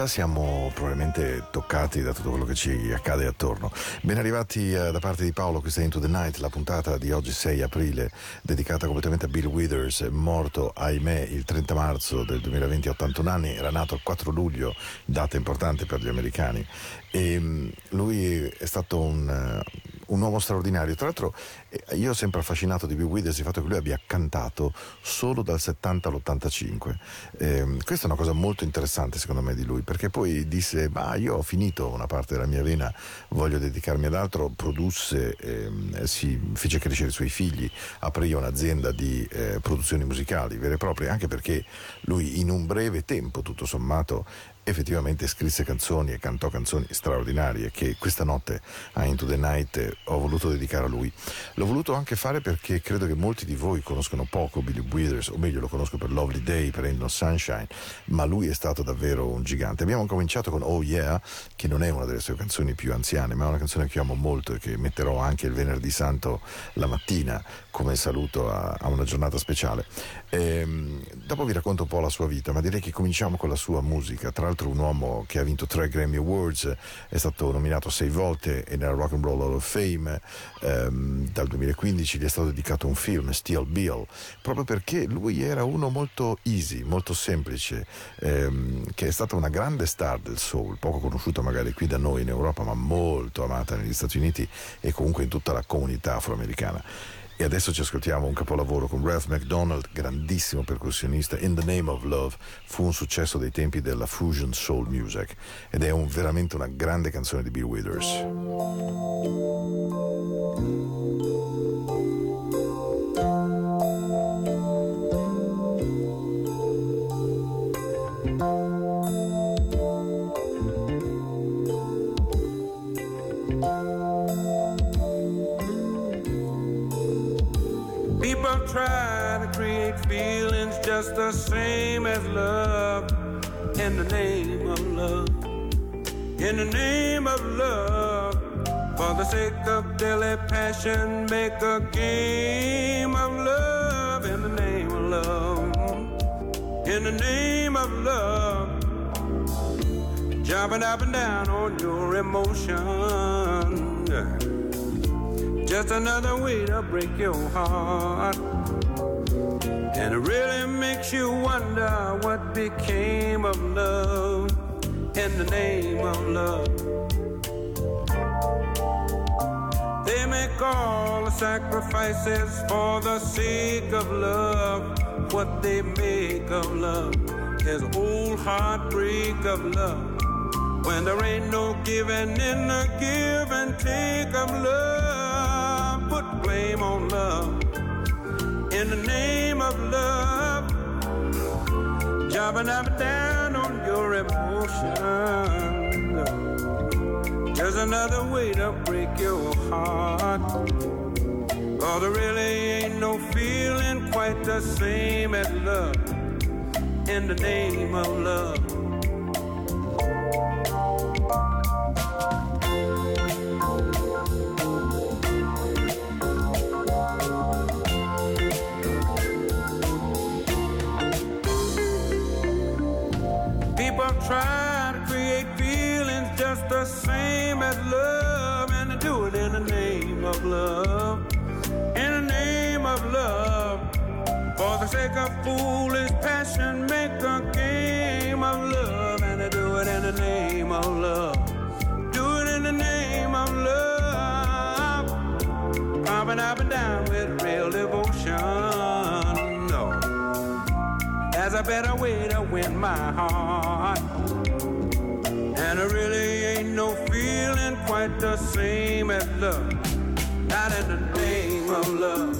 già siamo probabilmente toccati da tutto quello che ci accade attorno. Ben arrivati eh, da parte di Paolo, questa è Into the Night, la puntata di oggi 6 aprile dedicata completamente a Bill Withers, morto ahimè il 30 marzo del 2020 a 81 anni, era nato il 4 luglio, data importante per gli americani. E mh, lui è stato un, eh, un uomo straordinario. Tra l'altro eh, io ho sempre affascinato di Bill Withers il fatto che lui abbia cantato solo dal 70 all'85. Ehm, questa è una cosa molto interessante secondo me di lui, perché poi disse, ma io ho finito una parte della mia vena, voglio dedicarmi ad altro, produsse, ehm, si fece crescere i suoi figli, aprì un'azienda di eh, produzioni musicali vere e proprie, anche perché lui in un breve tempo, tutto sommato, effettivamente scrisse canzoni e cantò canzoni straordinarie che questa notte a Into the Night ho voluto dedicare a lui. L'ho voluto anche fare perché credo che molti di voi conoscono poco Billy Withers, o meglio lo conosco per Lovely Day, per No Sunshine, ma lui è stato davvero un gigante. Abbiamo cominciato con Oh Yeah, che non è una delle sue canzoni più anziane, ma è una canzone che amo molto e che metterò anche il venerdì santo la mattina come saluto a, a una giornata speciale. Ehm, dopo vi racconto un po' la sua vita, ma direi che cominciamo con la sua musica. Tra l'altro un uomo che ha vinto tre Grammy Awards, è stato nominato sei volte e nella Rock and Roll Hall of Fame ehm, dal 2015 gli è stato dedicato un film, Steel Bill, proprio perché lui era uno molto easy, molto semplice, ehm, che è stata una grande star del soul, poco conosciuta magari qui da noi in Europa, ma molto amata negli Stati Uniti e comunque in tutta la comunità afroamericana. E adesso ci ascoltiamo un capolavoro con Ralph McDonald, grandissimo percussionista. In the Name of Love fu un successo dei tempi della fusion soul music ed è un, veramente una grande canzone di Bill Withers. Just the same as love in the name of love. In the name of love, for the sake of daily passion, make a game of love in the name of love. In the name of love, jumping up and down on your emotion. Just another way to break your heart. And it really makes you wonder what became of love in the name of love. They make all the sacrifices for the sake of love. What they make of love is old heartbreak of love. When there ain't no giving in the give and take of love, put blame on love in the name of love. Jumping up and down on your emotion. There's another way to break your heart. Oh, there really ain't no feeling quite the same as love in the name of love. For a foolish passion, make a game of love and I do it in the name of love. Do it in the name of love. Pumping up and down with real devotion. No. There's a better way to win my heart. And it really ain't no feeling quite the same as love. Not in the name of love.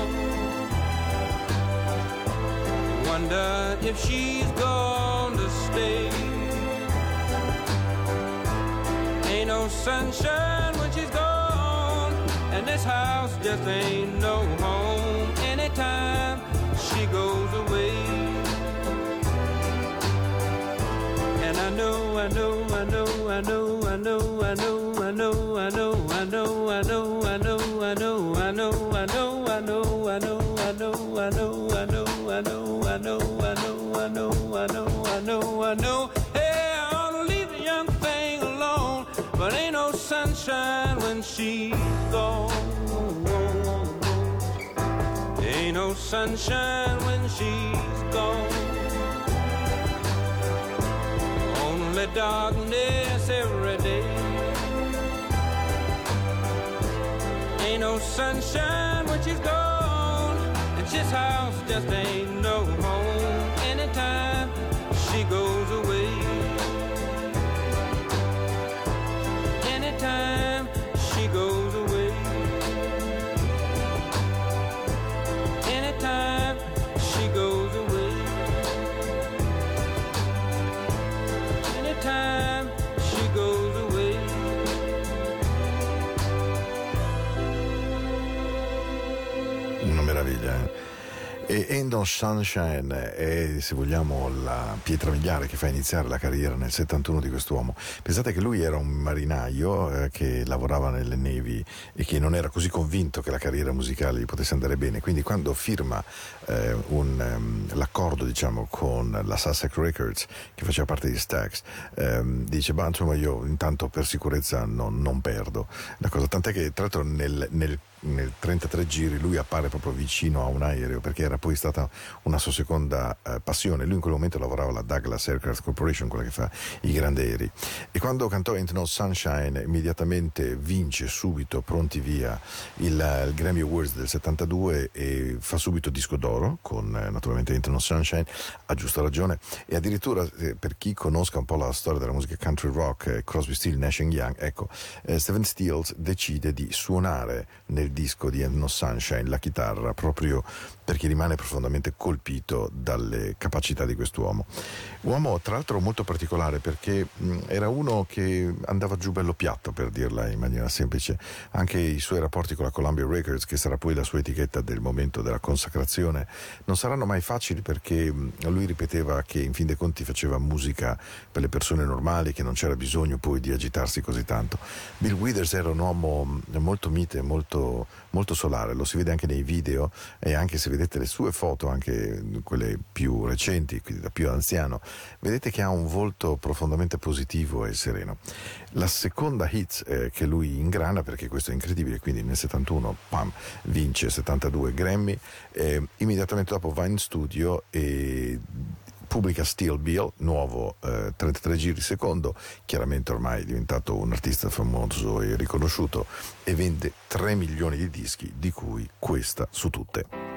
wonder if she's gonna stay. Ain't no sunshine when she's gone, and this house just ain't no home anytime she goes away. know, I know, I know, I know, I know, I know, I know, I know, I know, I know, I know, I know, I know, I know, I know, I know, I know, I know, I know, I know, I know, I know, I know, I know, I know. Hey, I ought to leave the young thing alone, but ain't no sunshine when she's gone. Ain't no sunshine when she's gone. Only darkness every day. Ain't no sunshine when she's gone. This house just ain't no home Of Sunshine è, se vogliamo, la pietra miliare che fa iniziare la carriera nel 71 di quest'uomo. Pensate che lui era un marinaio eh, che lavorava nelle nevi e che non era così convinto che la carriera musicale gli potesse andare bene. Quindi quando firma eh, un, um, l'accordo diciamo, con la Sussex Records, che faceva parte di Stax, ehm, dice, bah, insomma io intanto per sicurezza non, non perdo. La cosa, tant'è che tra l'altro nel, nel nel 33 giri lui appare proprio vicino a un aereo perché era poi stata una sua seconda eh, passione. Lui in quel momento lavorava alla Douglas Aircraft Corporation, quella che fa i grandi aerei. E quando cantò Ain't No Sunshine, immediatamente vince subito, pronti via, il, il Grammy Awards del 72 e fa subito disco d'oro con eh, naturalmente Ain't No Sunshine, a giusta ragione. E addirittura eh, per chi conosca un po' la storia della musica country rock, eh, Crosby, Still, Nash Young, ecco, eh, Steven Stills decide di suonare nel disco di End No Sunshine la chitarra proprio perché rimane profondamente colpito dalle capacità di quest'uomo. Uomo tra l'altro molto particolare perché era uno che andava giù bello piatto per dirla in maniera semplice, anche i suoi rapporti con la Columbia Records che sarà poi la sua etichetta del momento della consacrazione non saranno mai facili perché lui ripeteva che in fin dei conti faceva musica per le persone normali che non c'era bisogno poi di agitarsi così tanto. Bill Withers era un uomo molto mite, molto, molto solare, lo si vede anche nei video e anche se vedete le sue foto, anche quelle più recenti, quindi da più anziano, vedete che ha un volto profondamente positivo e sereno. La seconda hit eh, che lui ingrana, perché questo è incredibile, quindi nel 71 pam, vince 72 Grammy, eh, immediatamente dopo va in studio e pubblica Steel Bill, nuovo eh, 33 giri secondo, chiaramente ormai è diventato un artista famoso e riconosciuto e vende 3 milioni di dischi, di cui questa su tutte.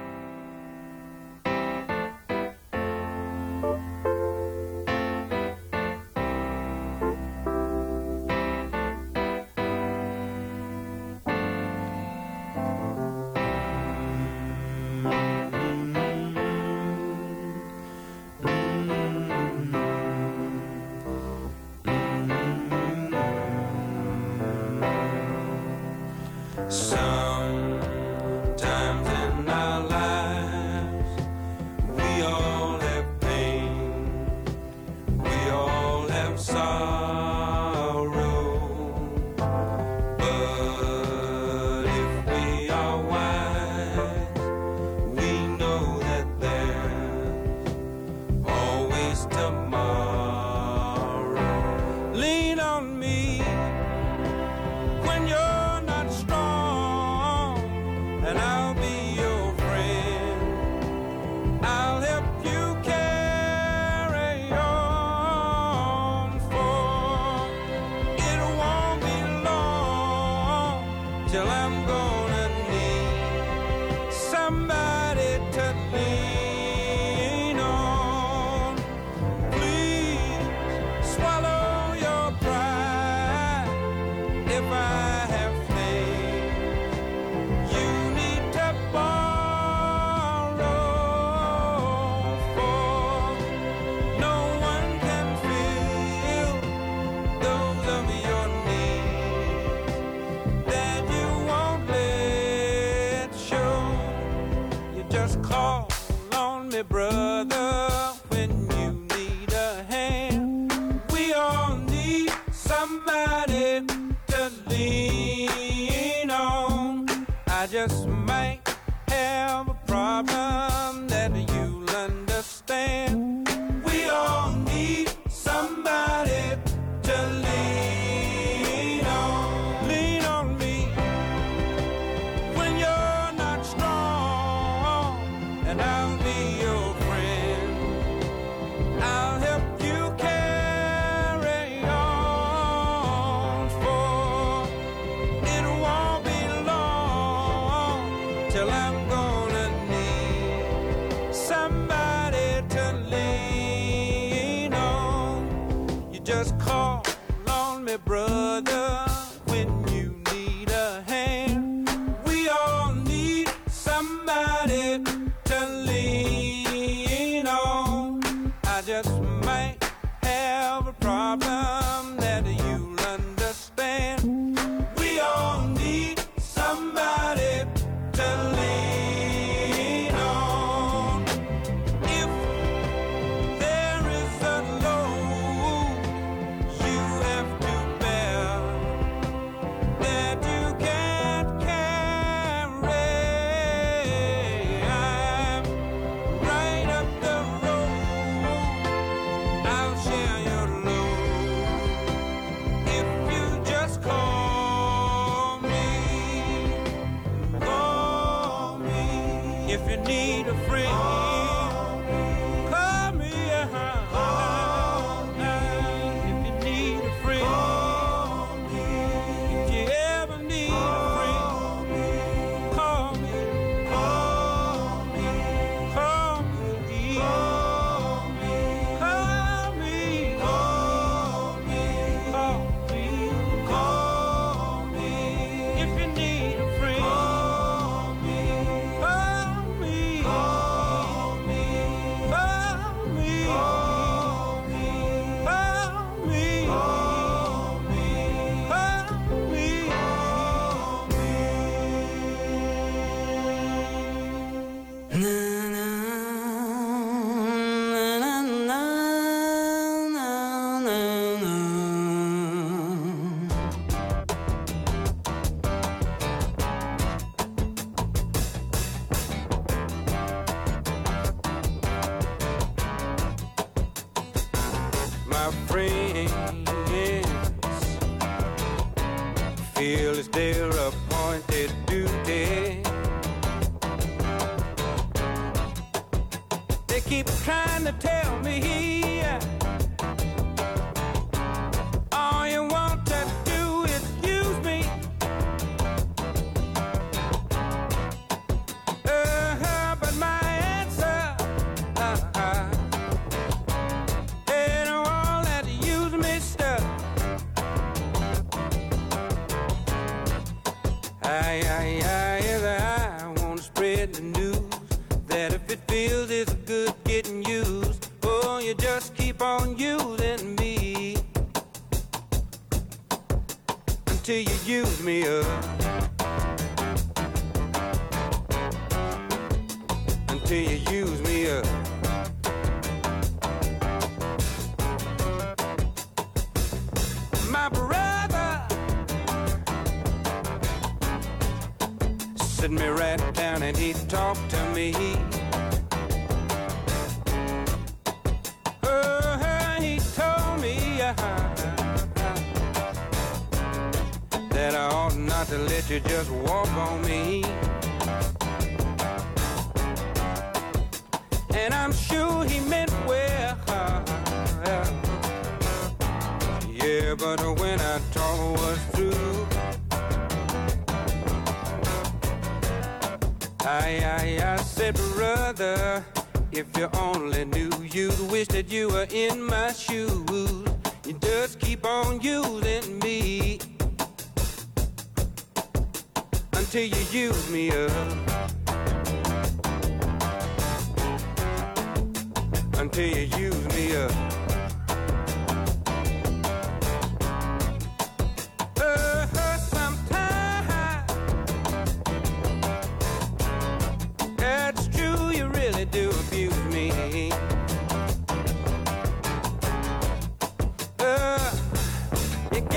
remember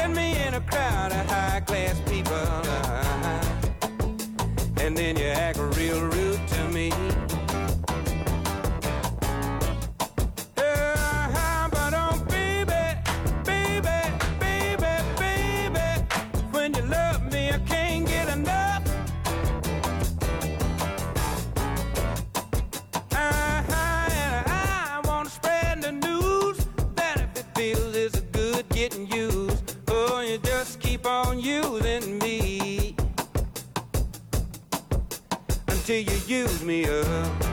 Find me in a crowd of high class people. And then you act real rude to me. use me up.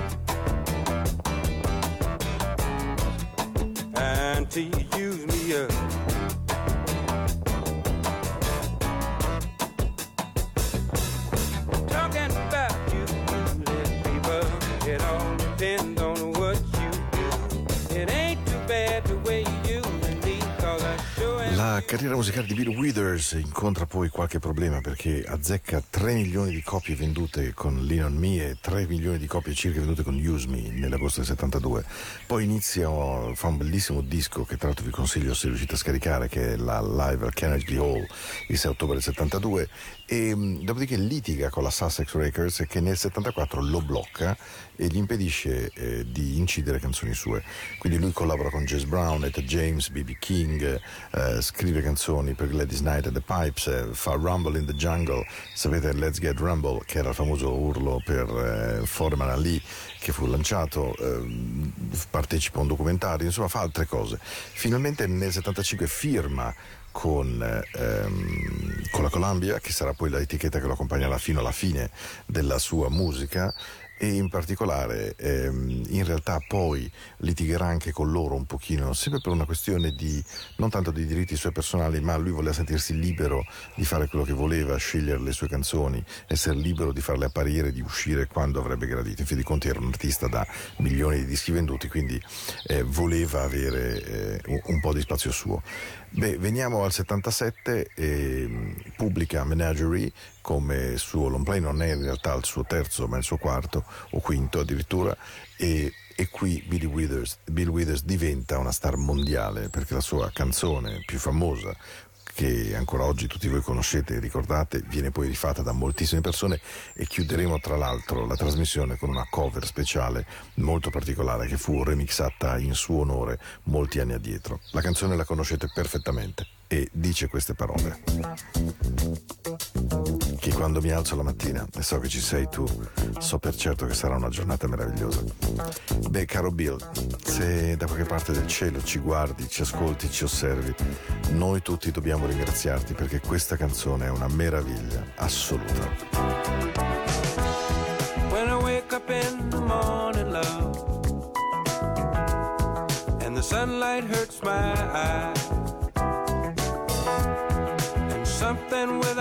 Carriera musicale di Bill Withers incontra poi qualche problema perché azzecca 3 milioni di copie vendute con Lean on Me e 3 milioni di copie circa vendute con Use Me nell'agosto del 72. Poi inizia, fa un bellissimo disco che tra l'altro vi consiglio se riuscite a scaricare che è la live al Carnegie Hall il 6 ottobre del 72 e mm, dopodiché litiga con la Sussex Records che nel 74 lo blocca e gli impedisce eh, di incidere canzoni sue. Quindi lui collabora con Jess Brown, Etta James, B.B. King, eh, scrive canzoni per Gladys Knight and the Pipes, eh, fa Rumble in the Jungle, sapete Let's Get Rumble che era il famoso urlo per eh, Foreman Ali che fu lanciato, ehm, partecipa a un documentario, insomma fa altre cose. Finalmente nel 75 firma con, ehm, con, la Columbia, che sarà poi l'etichetta che lo accompagnerà fino alla fine della sua musica e in particolare ehm, in realtà poi litigherà anche con loro un pochino, sempre per una questione di non tanto di diritti suoi personali, ma lui voleva sentirsi libero di fare quello che voleva, scegliere le sue canzoni, essere libero di farle apparire, di uscire quando avrebbe gradito. In fin dei conti era un artista da milioni di dischi venduti, quindi eh, voleva avere eh, un po' di spazio suo. Beh, veniamo al 77 e pubblica Menagerie come suo long play, non è in realtà il suo terzo ma il suo quarto o quinto addirittura e, e qui Billy Withers, Bill Withers diventa una star mondiale perché la sua canzone più famosa che ancora oggi tutti voi conoscete e ricordate, viene poi rifatta da moltissime persone e chiuderemo tra l'altro la trasmissione con una cover speciale molto particolare che fu remixata in suo onore molti anni addietro. La canzone la conoscete perfettamente e dice queste parole. Che quando mi alzo la mattina e so che ci sei tu, so per certo che sarà una giornata meravigliosa. Beh, caro Bill, se da qualche parte del cielo ci guardi, ci ascolti, ci osservi, noi tutti dobbiamo ringraziarti perché questa canzone è una meraviglia assoluta. When I wake up in the morning, love, and the sunlight hurts my eyes. something without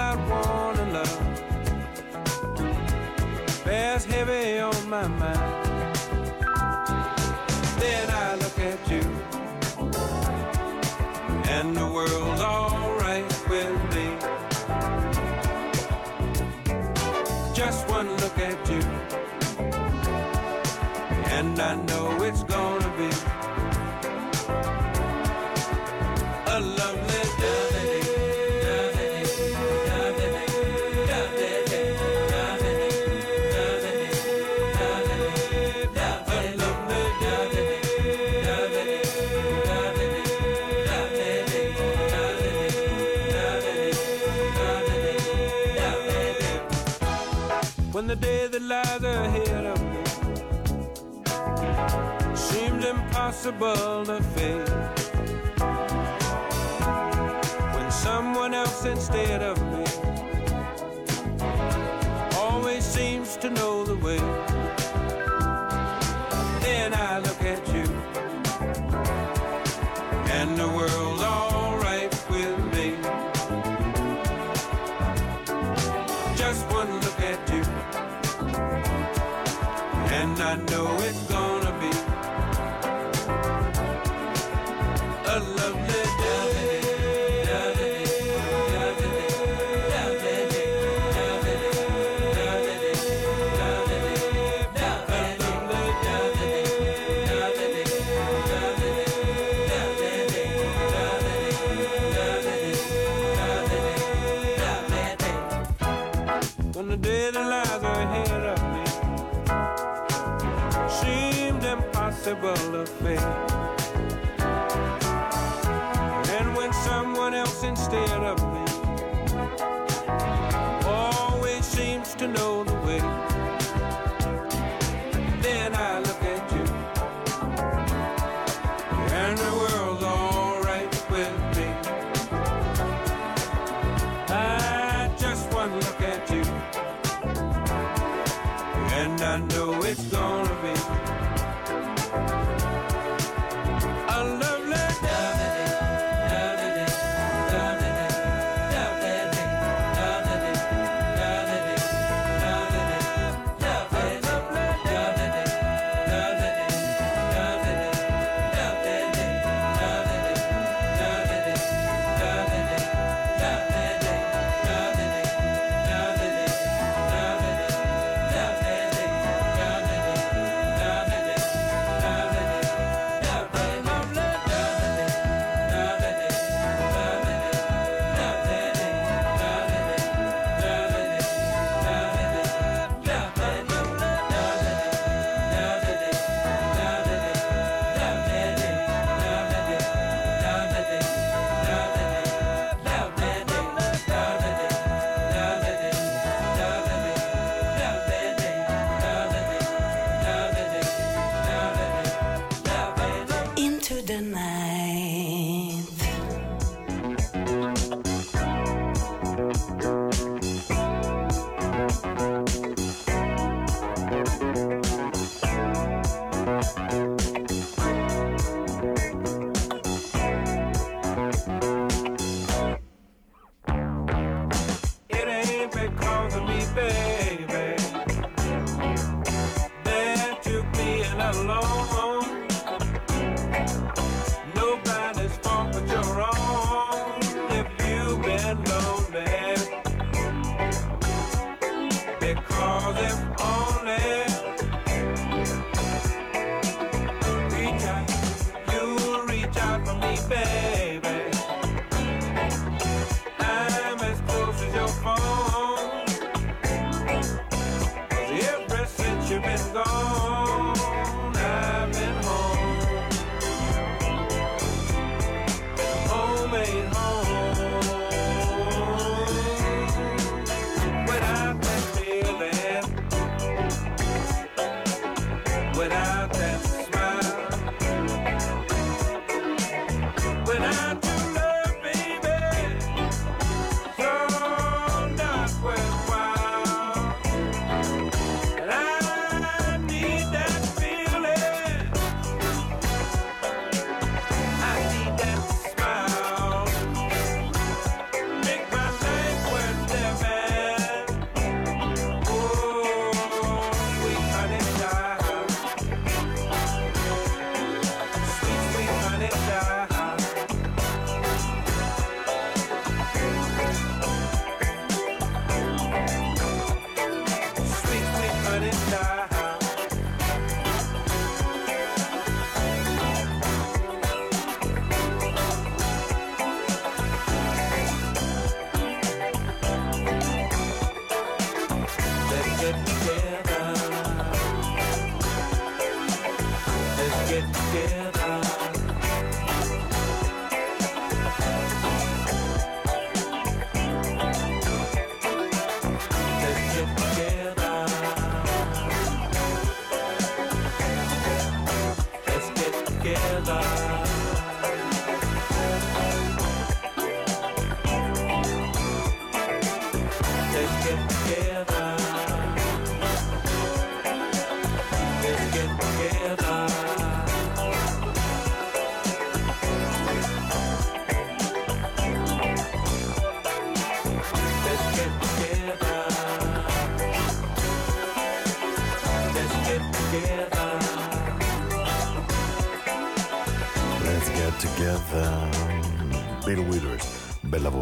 impossible to. When someone else instead of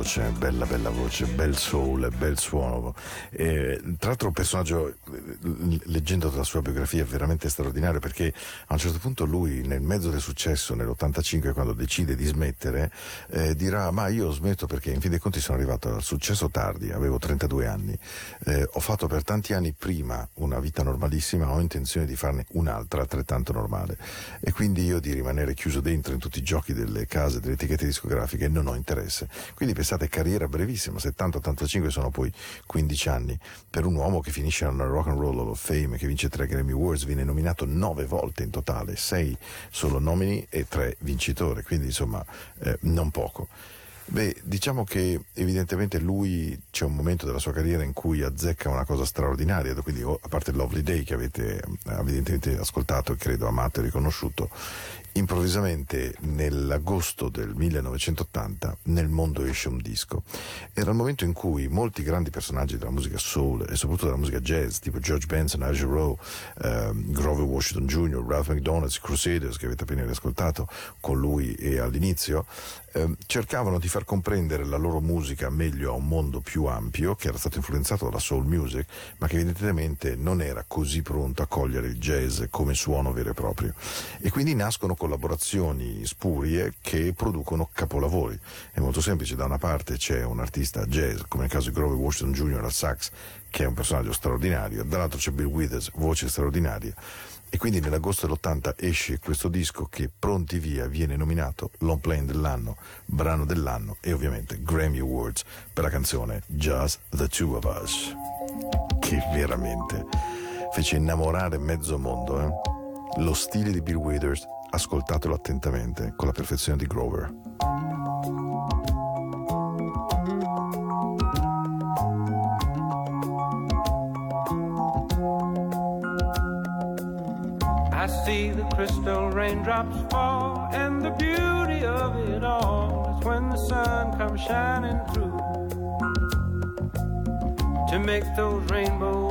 voce, bella bella voce, bel soul, bel suono. E, tra l'altro un personaggio, leggendo la sua biografia, è veramente straordinario perché a un certo punto lui nel mezzo del successo, nell'85, quando decide di smettere, eh, dirà ma io smetto perché in fin dei conti sono arrivato al successo tardi, avevo 32 anni, eh, ho fatto per tanti anni prima una vita normalissima, ho intenzione di farne un'altra altrettanto normale. E quindi io di rimanere chiuso dentro in tutti i giochi delle case, delle etichette discografiche non ho interesse. Quindi pensate, carriera brevissima, 70-85 sono poi 15 anni, per un uomo che finisce al Rock and Roll Hall of Fame, che vince tre Grammy Awards, viene nominato nove volte in totale, sei solo nomini e tre vincitori, quindi insomma eh, non poco. Beh, diciamo che evidentemente lui c'è un momento della sua carriera in cui azzecca una cosa straordinaria, quindi a parte Lovely Day che avete evidentemente ascoltato e credo amato e riconosciuto, improvvisamente nell'agosto del 1980 nel mondo esce un disco. Era il momento in cui molti grandi personaggi della musica soul e soprattutto della musica jazz, tipo George Benson, Al Rowe, ehm, Grover Washington Jr., Ralph McDonald's, Crusaders, che avete appena riascoltato con lui e all'inizio, ehm, cercavano di far comprendere la loro musica meglio a un mondo più ampio, che era stato influenzato dalla soul music, ma che evidentemente non era così pronto a cogliere il jazz come suono vero e proprio. E quindi nascono collaborazioni spurie che producono capolavori. È molto semplice, da una parte c'è un artista jazz, come nel caso di Grover Washington Jr. al sax, che è un personaggio straordinario, dall'altro c'è Bill Withers, voce straordinaria. E quindi nell'agosto dell'80 esce questo disco che pronti via viene nominato Long Plane dell'anno, brano dell'anno e ovviamente Grammy Awards per la canzone Just the Two of Us. Che veramente fece innamorare mezzo mondo, eh? Lo stile di Bill Withers ascoltatelo attentamente con la perfezione di Grover. I see the crystal raindrops fall, and the beauty of it all is when the sun comes shining through. To make those rainbows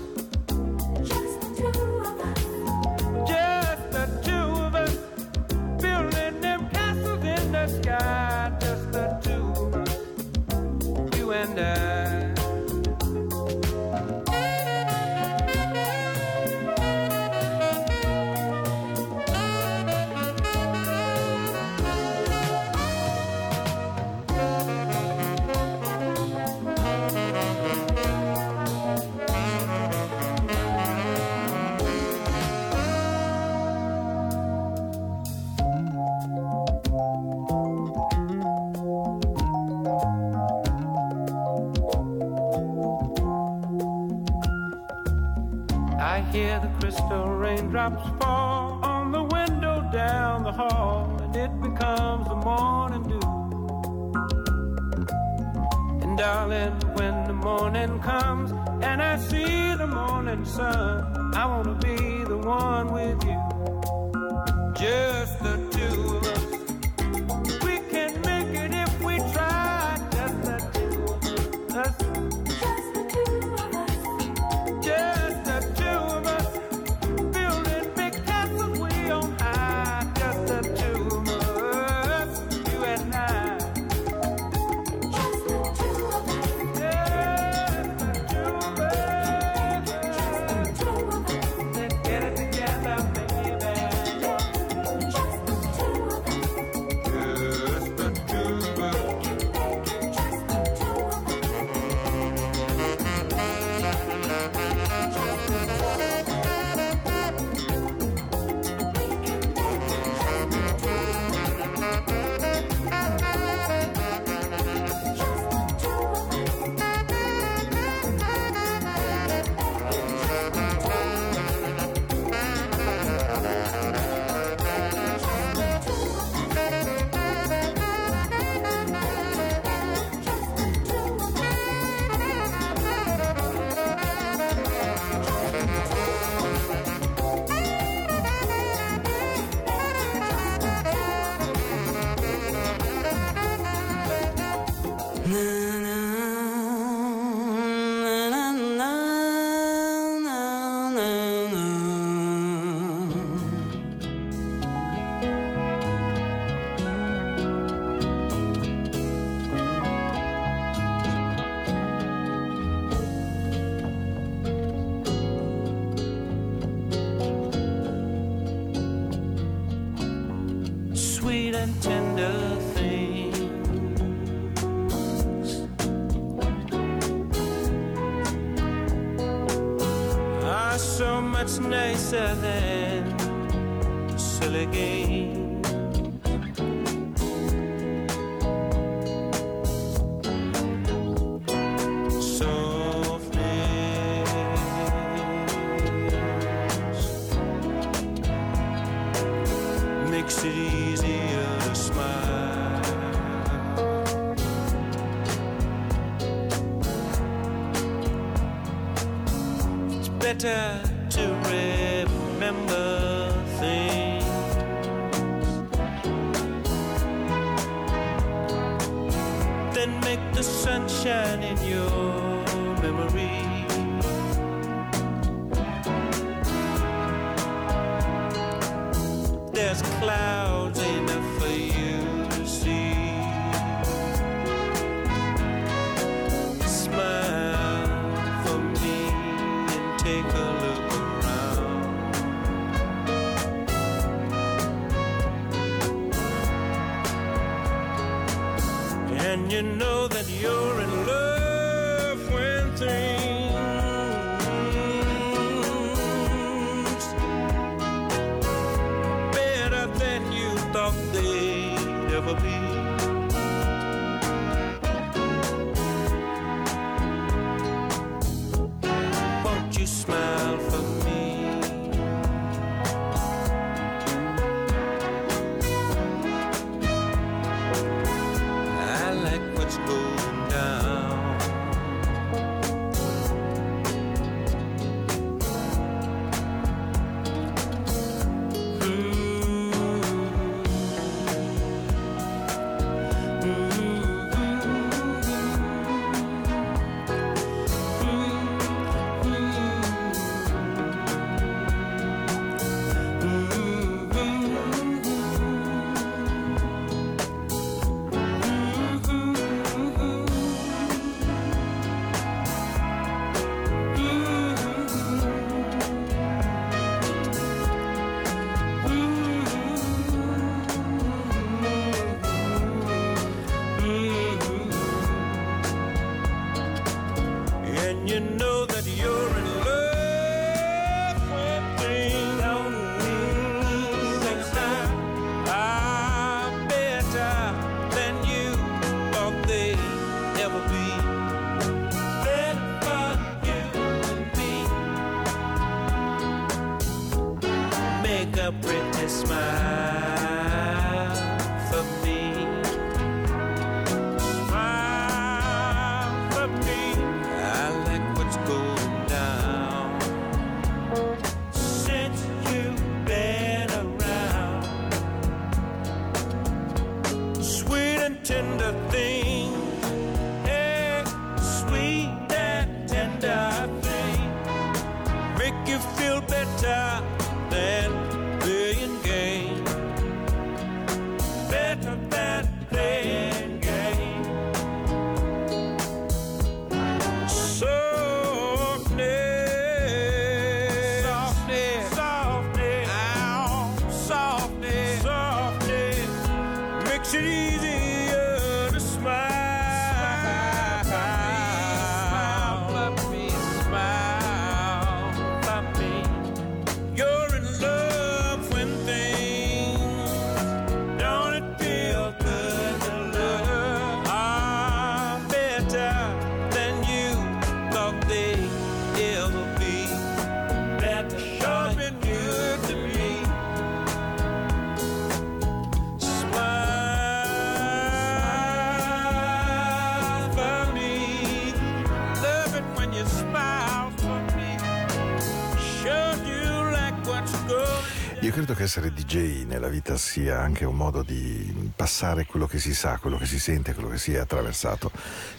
In the sky. Just the two of us. You and I. I che essere DJ nella vita sia anche un modo di passare quello che si sa, quello che si sente, quello che si è attraversato.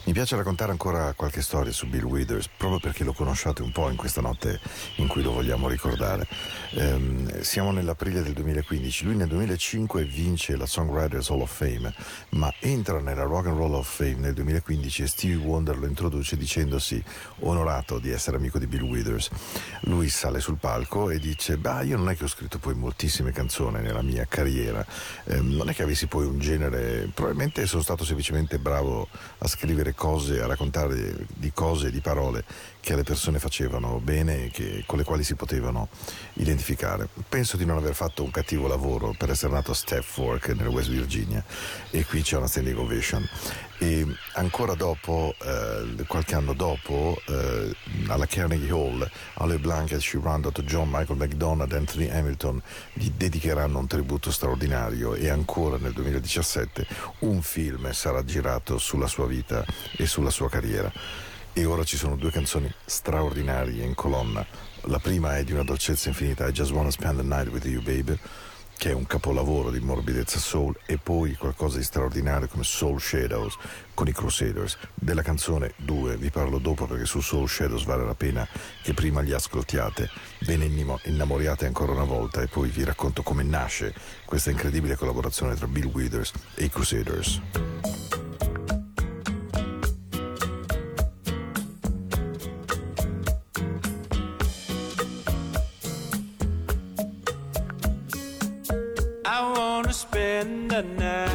Mi piace raccontare ancora qualche storia su Bill Withers, proprio perché lo conosciate un po' in questa notte in cui lo vogliamo ricordare. Ehm, siamo nell'aprile del 2015, lui nel 2005 vince la Songwriters Hall of Fame, ma entra nella Rock and Roll of Fame nel 2015 e Stevie Wonder lo introduce dicendosi onorato di essere amico di Bill Withers. Lui sale sul palco e dice, beh io non è che ho scritto poi moltissime canzoni nella mia carriera, ehm, non è che avessi poi un genere, probabilmente sono stato semplicemente bravo a scrivere cose, a raccontare di cose, di parole che le persone facevano bene e che- con le quali si potevano identificare. Penso di non aver fatto un cattivo lavoro per essere nato a Stafford nel West Virginia e qui c'è una standing ovation. E ancora dopo, eh, qualche anno dopo, eh, alla Carnegie Hall, alle Blanket, Dr. John Michael McDonald Anthony Hamilton gli dedicheranno un tributo straordinario e ancora nel 2017 un film sarà girato sulla sua vita e sulla sua carriera. E ora ci sono due canzoni straordinarie in colonna. La prima è di una dolcezza infinita, I Just Wanna Spend the Night with You Baby, che è un capolavoro di morbidezza soul, e poi qualcosa di straordinario come Soul Shadows con i Crusaders. Della canzone 2 vi parlo dopo perché su Soul Shadows vale la pena che prima li ascoltiate, ve ne innamoriate ancora una volta e poi vi racconto come nasce questa incredibile collaborazione tra Bill Withers e i Crusaders. Wanna spend the night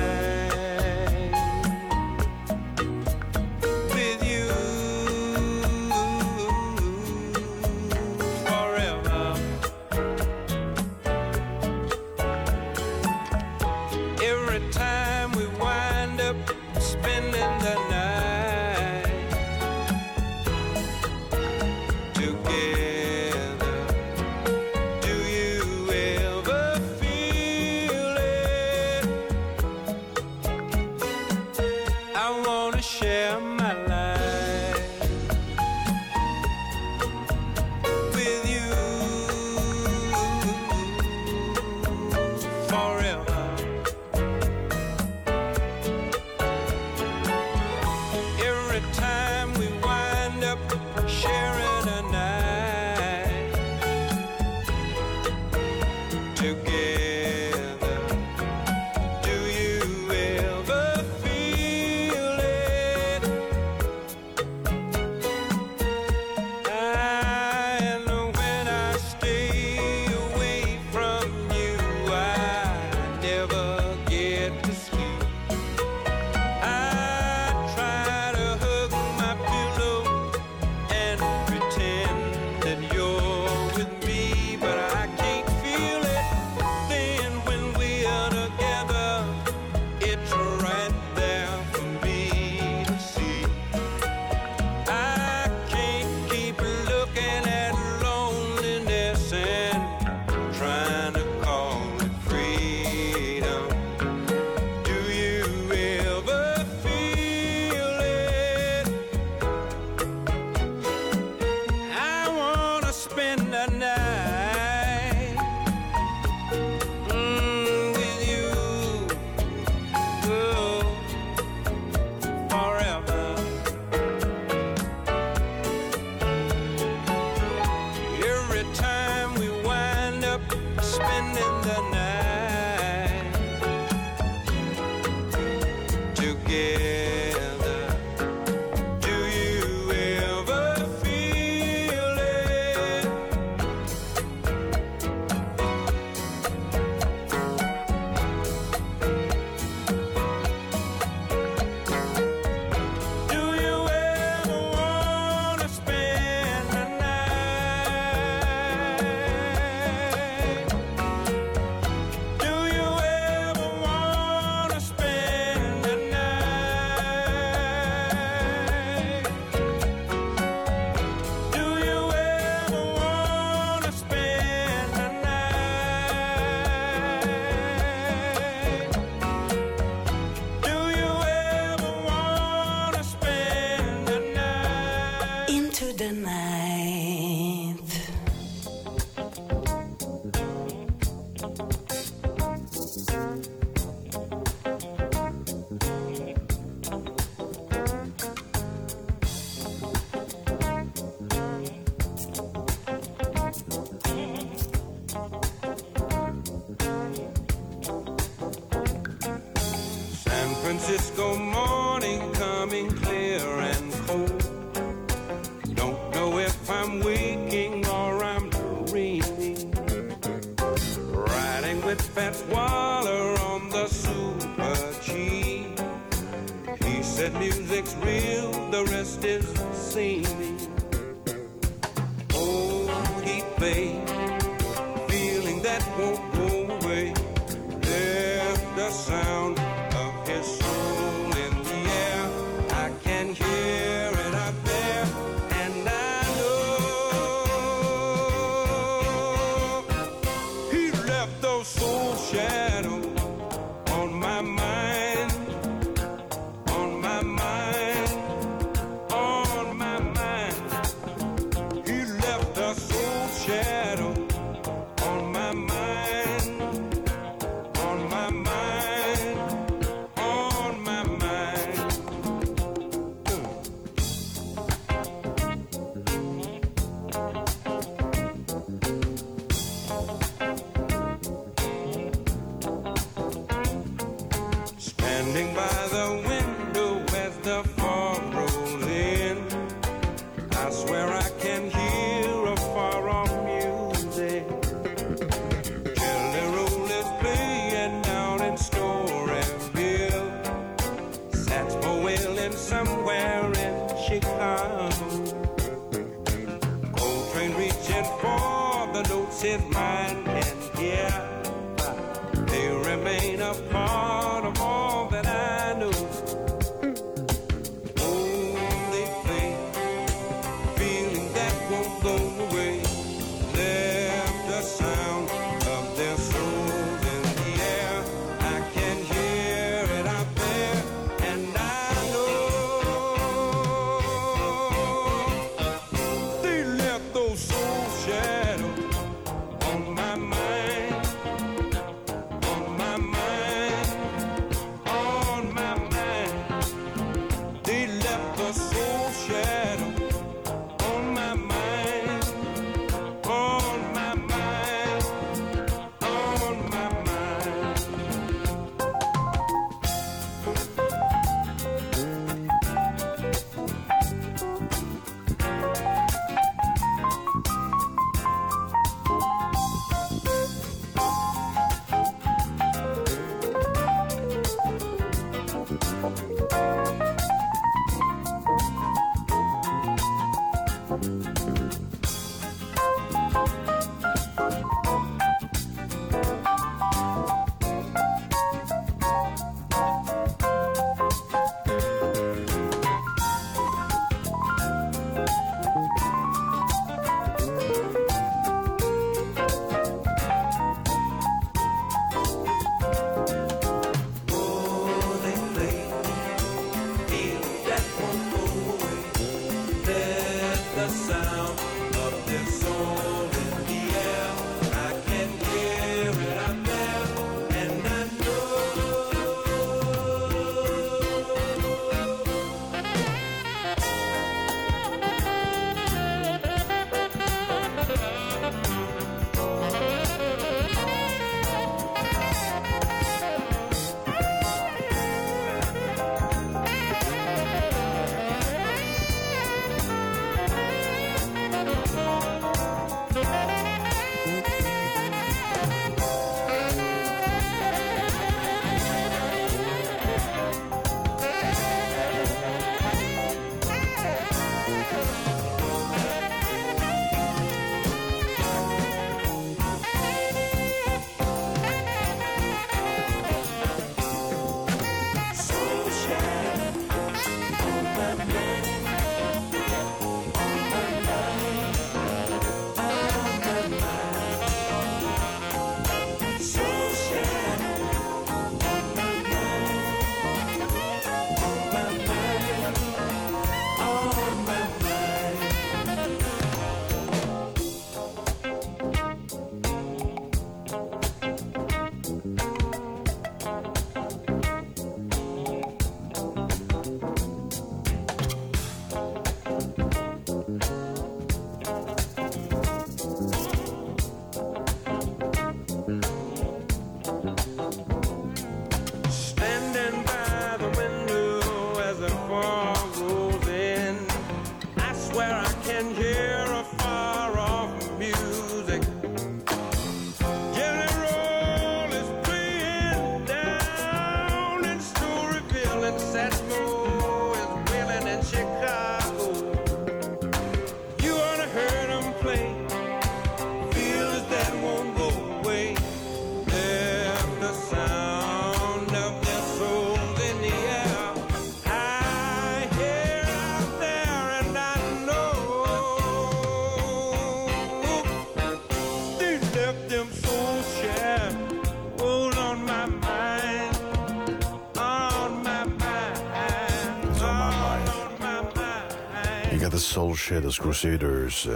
Shadows Crusaders.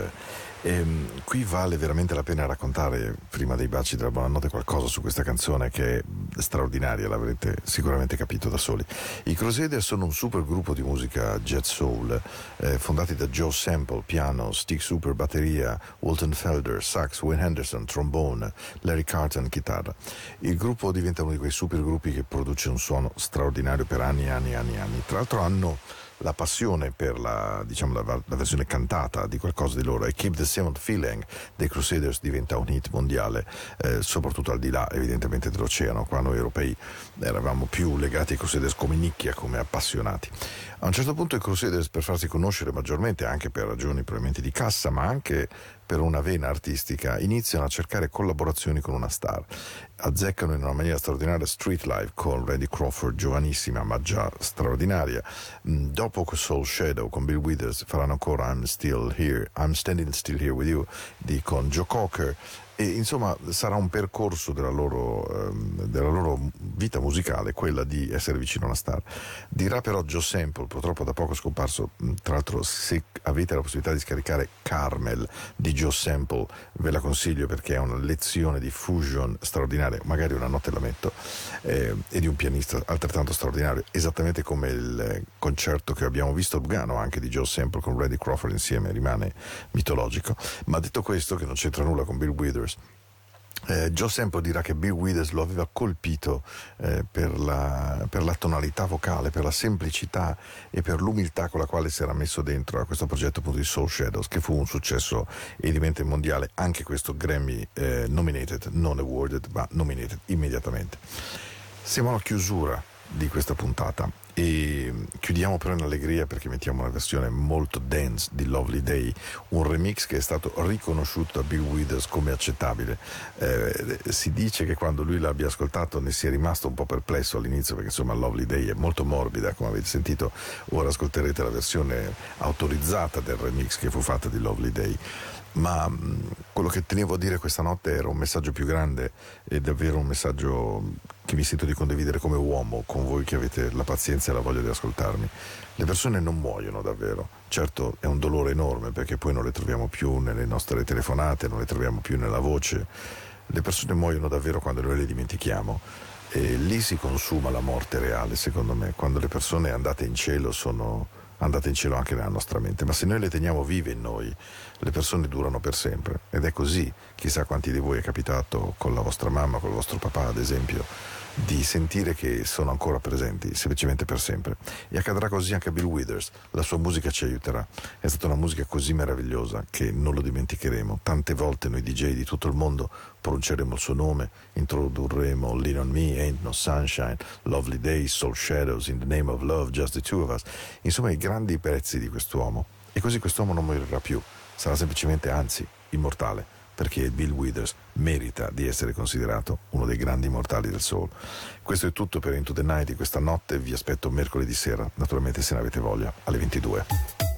E, qui vale veramente la pena raccontare, prima dei baci della buonanotte, qualcosa su questa canzone che è straordinaria, l'avrete sicuramente capito da soli. I Crusaders sono un super gruppo di musica jet soul, eh, fondati da Joe Sample, piano, Stick Super, batteria, Walton Felder, sax, Wayne Henderson, trombone, Larry Carton, chitarra. Il gruppo diventa uno di quei super gruppi che produce un suono straordinario per anni e anni e anni anni. Tra l'altro hanno la passione per la, diciamo, la, la, versione cantata di qualcosa di loro e Keep the Seventh Feeling dei Crusaders diventa un hit mondiale, eh, soprattutto al di là evidentemente dell'oceano, qua noi europei eravamo più legati ai Crusaders come nicchia, come appassionati. A un certo punto i Crusaders per farsi conoscere maggiormente, anche per ragioni probabilmente di cassa, ma anche per una vena artistica, iniziano a cercare collaborazioni con una star. Azzeccano in una maniera straordinaria Street Life con Randy Crawford, giovanissima ma già straordinaria. Mm, dopo Soul Shadow con Bill Withers faranno ancora I'm Still Here, I'm Standing Still Here With You di, con Joe Cocker e insomma sarà un percorso della loro, ehm, della loro, vita musicale quella di essere vicino a una star. Dirà però Joe Sample, purtroppo da poco scomparso, mm, tra l'altro se avete la possibilità di scaricare Carmel di Joe Sample ve la consiglio perché è una lezione di fusion straordinaria, magari una notte la metto, eh, e di un pianista altrettanto straordinario, esattamente come il concerto che abbiamo visto a Lugano anche di Joe Sample con Randy Crawford insieme, rimane mitologico. Ma detto questo, che non c'entra nulla con Bill Withers, eh, Joe Sample dirà che Bill Withers lo aveva colpito eh, per, la, per, la, tonalità vocale, per la semplicità e per l'umiltà con la quale si era messo dentro a questo progetto appunto di Soul Shadows, che fu un successo evidente mondiale, anche questo Grammy eh, nominated, non awarded, ma nominated immediatamente. Siamo alla chiusura di questa puntata e chiudiamo però in allegria perché mettiamo una versione molto dance di Lovely Day, un remix che è stato riconosciuto da Bill Withers come accettabile. Eh, si dice che quando lui l'abbia ascoltato ne sia rimasto un po' perplesso all'inizio perché insomma Lovely Day è molto morbida, come avete sentito, ora ascolterete la versione autorizzata del remix che fu fatta di Lovely Day ma quello che tenevo a dire questa notte era un messaggio più grande e davvero un messaggio che mi sento di condividere come uomo con voi che avete la pazienza e la voglia di ascoltarmi. Le persone non muoiono davvero, certo è un dolore enorme perché poi non le troviamo più nelle nostre telefonate, non le troviamo più nella voce, le persone muoiono davvero quando noi le dimentichiamo. E lì si consuma la morte reale secondo me, quando le persone andate in cielo sono andate in cielo anche nella nostra mente, ma se noi le teniamo vive in noi, le persone durano per sempre. Ed è così, chissà quanti di voi è capitato con la vostra mamma, con il vostro papà ad esempio, di sentire che sono ancora presenti, semplicemente per sempre. E accadrà così anche a Bill Withers, la sua musica ci aiuterà. È stata una musica così meravigliosa che non lo dimenticheremo. Tante volte noi DJ di tutto il mondo pronunceremo il suo nome, introdurremo Lean on Me, Ain't No Sunshine, Lovely Days, Soul Shadows, In the Name of Love, Just the Two of Us. Insomma, i grandi pezzi di quest'uomo. E così quest'uomo non morirà più, sarà semplicemente, anzi, immortale perché Bill Withers merita di essere considerato uno dei grandi immortali del soul. Questo è tutto per Into the Night di questa notte, vi aspetto mercoledì sera, naturalmente se ne avete voglia, alle 22.